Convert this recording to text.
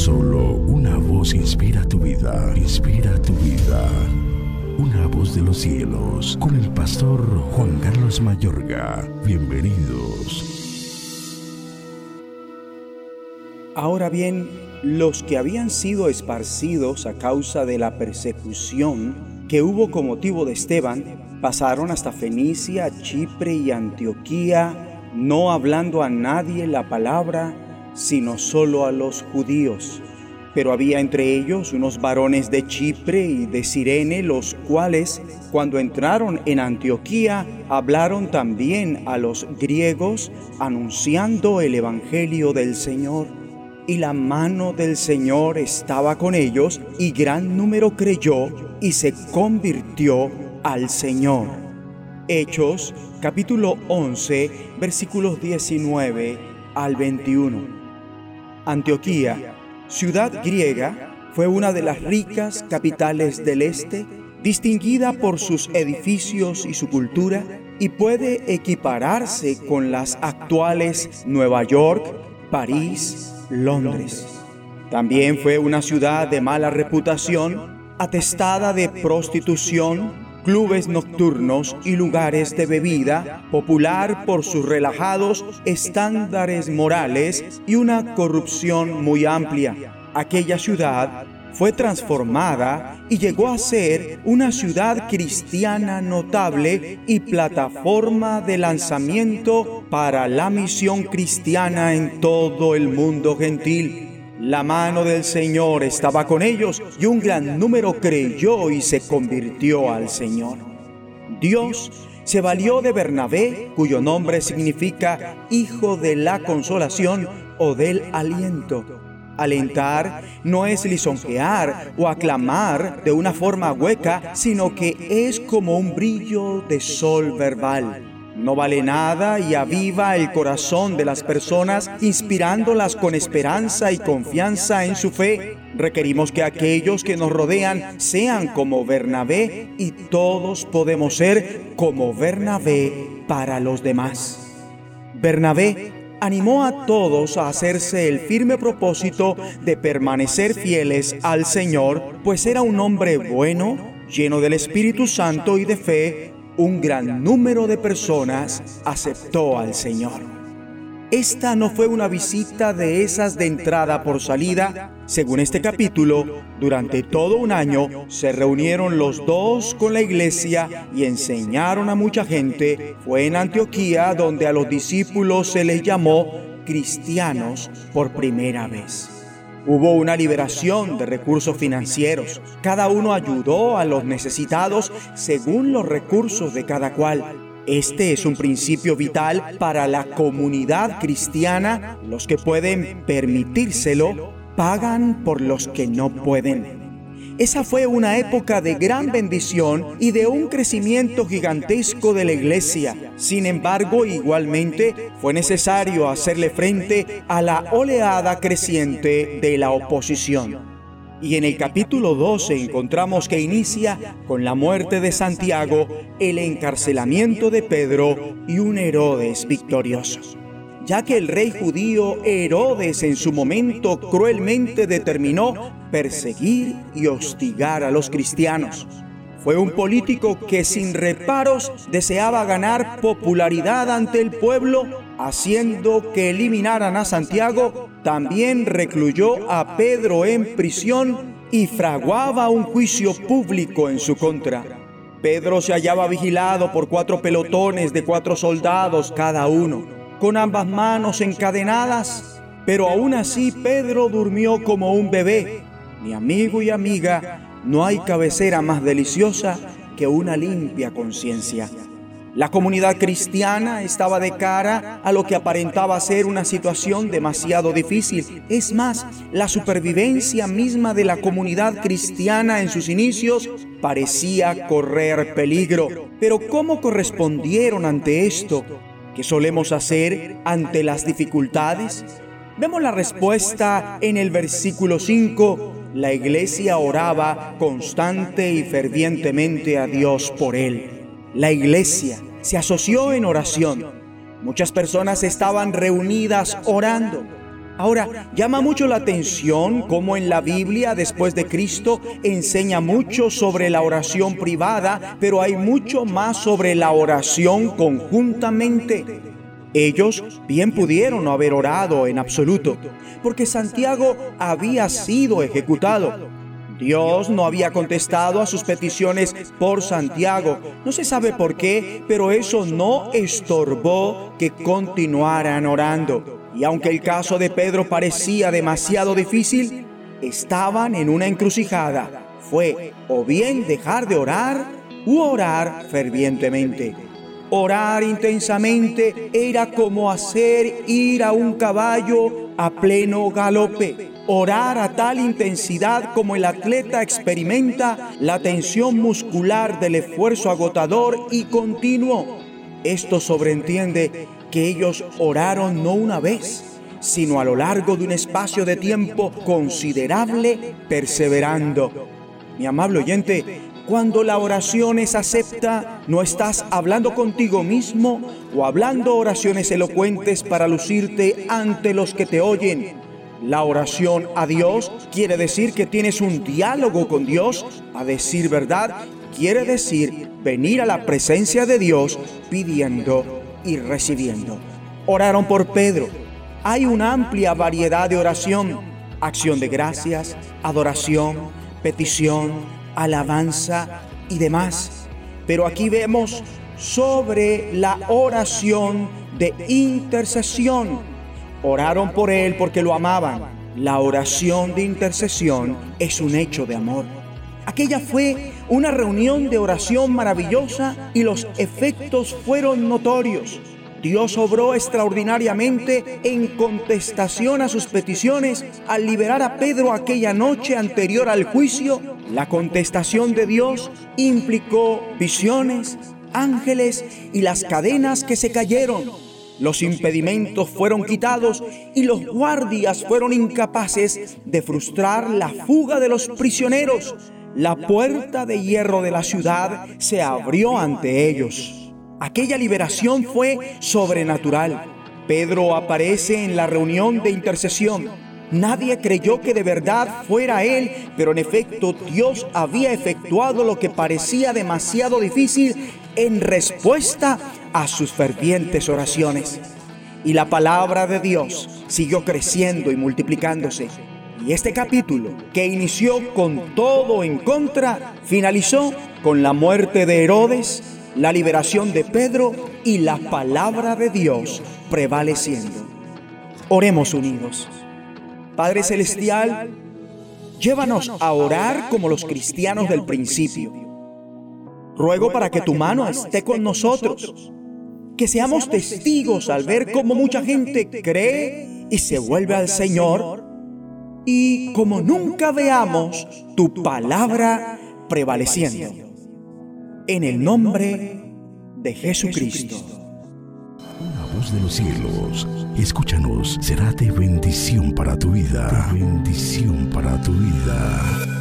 Solo una voz inspira tu vida, inspira tu vida. Una voz de los cielos, con el pastor Juan Carlos Mayorga. Bienvenidos. Ahora bien, los que habían sido esparcidos a causa de la persecución que hubo con motivo de Esteban, pasaron hasta Fenicia, Chipre y Antioquía, no hablando a nadie la palabra, sino solo a los judíos. Pero había entre ellos unos varones de Chipre y de Sirene, los cuales, cuando entraron en Antioquía, hablaron también a los griegos, anunciando el Evangelio del Señor. Y la mano del Señor estaba con ellos, y gran número creyó y se convirtió al Señor. Hechos capítulo 11 versículos 19 al 21. Antioquía, ciudad griega, fue una de las ricas capitales del este, distinguida por sus edificios y su cultura, y puede equipararse con las actuales Nueva York, París, Londres. También fue una ciudad de mala reputación, atestada de prostitución, clubes nocturnos y lugares de bebida, popular por sus relajados estándares morales y una corrupción muy amplia. Aquella ciudad fue transformada y llegó a ser una ciudad cristiana notable y plataforma de lanzamiento para la misión cristiana en todo el mundo gentil. La mano del Señor estaba con ellos y un gran número creyó y se convirtió al Señor. Dios se valió de Bernabé, cuyo nombre significa hijo de la consolación o del aliento. Alentar no es lisonjear o aclamar de una forma hueca, sino que es como un brillo de sol verbal no vale nada y aviva el corazón de las personas, inspirándolas con esperanza y confianza en su fe. Requerimos que aquellos que nos rodean sean como Bernabé y todos podemos ser como Bernabé para los demás. Bernabé animó a todos a hacerse el firme propósito de permanecer fieles al Señor, pues era un hombre bueno, lleno del Espíritu Santo y de fe, un gran número de personas aceptó al Señor. Esta no fue una visita de esas de entrada por salida. Según este capítulo, durante todo un año se reunieron los dos con la iglesia y enseñaron a mucha gente. Fue en Antioquía donde a los discípulos se les llamó cristianos por primera vez. Hubo una liberación de recursos financieros. Cada uno ayudó a los necesitados según los recursos de cada cual. Este es un principio vital para la comunidad cristiana. Los que pueden permitírselo pagan por los que no pueden. Esa fue una época de gran bendición y de un crecimiento gigantesco de la iglesia. Sin embargo, igualmente fue necesario hacerle frente a la oleada creciente de la oposición. Y en el capítulo 12 encontramos que inicia con la muerte de Santiago, el encarcelamiento de Pedro y un Herodes victorioso ya que el rey judío Herodes en su momento cruelmente determinó perseguir y hostigar a los cristianos. Fue un político que sin reparos deseaba ganar popularidad ante el pueblo, haciendo que eliminaran a Santiago, también recluyó a Pedro en prisión y fraguaba un juicio público en su contra. Pedro se hallaba vigilado por cuatro pelotones de cuatro soldados cada uno, con ambas manos encadenadas, pero aún así Pedro durmió como un bebé mi amigo y amiga, no hay cabecera más deliciosa que una limpia conciencia. La comunidad cristiana estaba de cara a lo que aparentaba ser una situación demasiado difícil. Es más, la supervivencia misma de la comunidad cristiana en sus inicios parecía correr peligro. Pero ¿cómo correspondieron ante esto? ¿Qué solemos hacer ante las dificultades? Vemos la respuesta en el versículo 5 la iglesia oraba constante y fervientemente a Dios por él. La iglesia se asoció en oración. Muchas personas estaban reunidas orando. Ahora, llama mucho la atención cómo en la Biblia, después de Cristo, enseña mucho sobre la oración privada, pero hay mucho más sobre la oración conjuntamente. Ellos bien pudieron no haber orado en absoluto, porque Santiago había sido ejecutado. Dios no había contestado a sus peticiones por Santiago. No se sabe por qué, pero eso no estorbó que continuaran orando. Y aunque el caso de Pedro parecía demasiado difícil, estaban en una encrucijada. Fue o bien dejar de orar u orar fervientemente. Orar intensamente era como hacer ir a un caballo a pleno galope. Orar a tal intensidad como el atleta experimenta la tensión muscular del esfuerzo agotador y continuo. Esto sobreentiende que ellos oraron no una vez, sino a lo largo de un espacio de tiempo considerable, perseverando. Mi amable oyente, cuando la oración es acepta, no estás hablando contigo mismo o hablando oraciones elocuentes para lucirte ante los que te oyen. La oración a Dios quiere decir que tienes un diálogo con Dios. A decir verdad, quiere decir venir a la presencia de Dios pidiendo y recibiendo. Oraron por Pedro. Hay una amplia variedad de oración, acción de gracias, adoración, petición, alabanza y demás. Pero aquí vemos sobre la oración de intercesión. Oraron por él porque lo amaban. La oración de intercesión es un hecho de amor. Aquella fue una reunión de oración maravillosa y los efectos fueron notorios. Dios obró extraordinariamente en contestación a sus peticiones al liberar a Pedro aquella noche anterior al juicio. La contestación de Dios implicó visiones, ángeles y las cadenas que se cayeron. Los impedimentos fueron quitados y los guardias fueron incapaces de frustrar la fuga de los prisioneros la puerta de hierro de la ciudad se abrió ante ellos. Aquella liberación fue sobrenatural. Pedro aparece en la reunión de intercesión. Nadie creyó que de verdad fuera él, pero en efecto Dios había efectuado lo que parecía demasiado difícil en respuesta a sus fervientes oraciones. Y la palabra de Dios siguió creciendo y multiplicándose. Y este capítulo, que inició con todo en contra, finalizó con la muerte de Herodes, la liberación de Pedro y la palabra de Dios prevaleciendo. Oremos unidos. Padre Celestial, llévanos a orar como los cristianos del principio. Ruego para que tu mano esté con nosotros, que seamos testigos al ver cómo mucha gente cree y se vuelve al Señor y como nunca veamos tu palabra prevaleciendo. En el nombre de Jesucristo. Una voz de los cielos, escúchanos, será de bendición para tu vida. bendición para tu vida.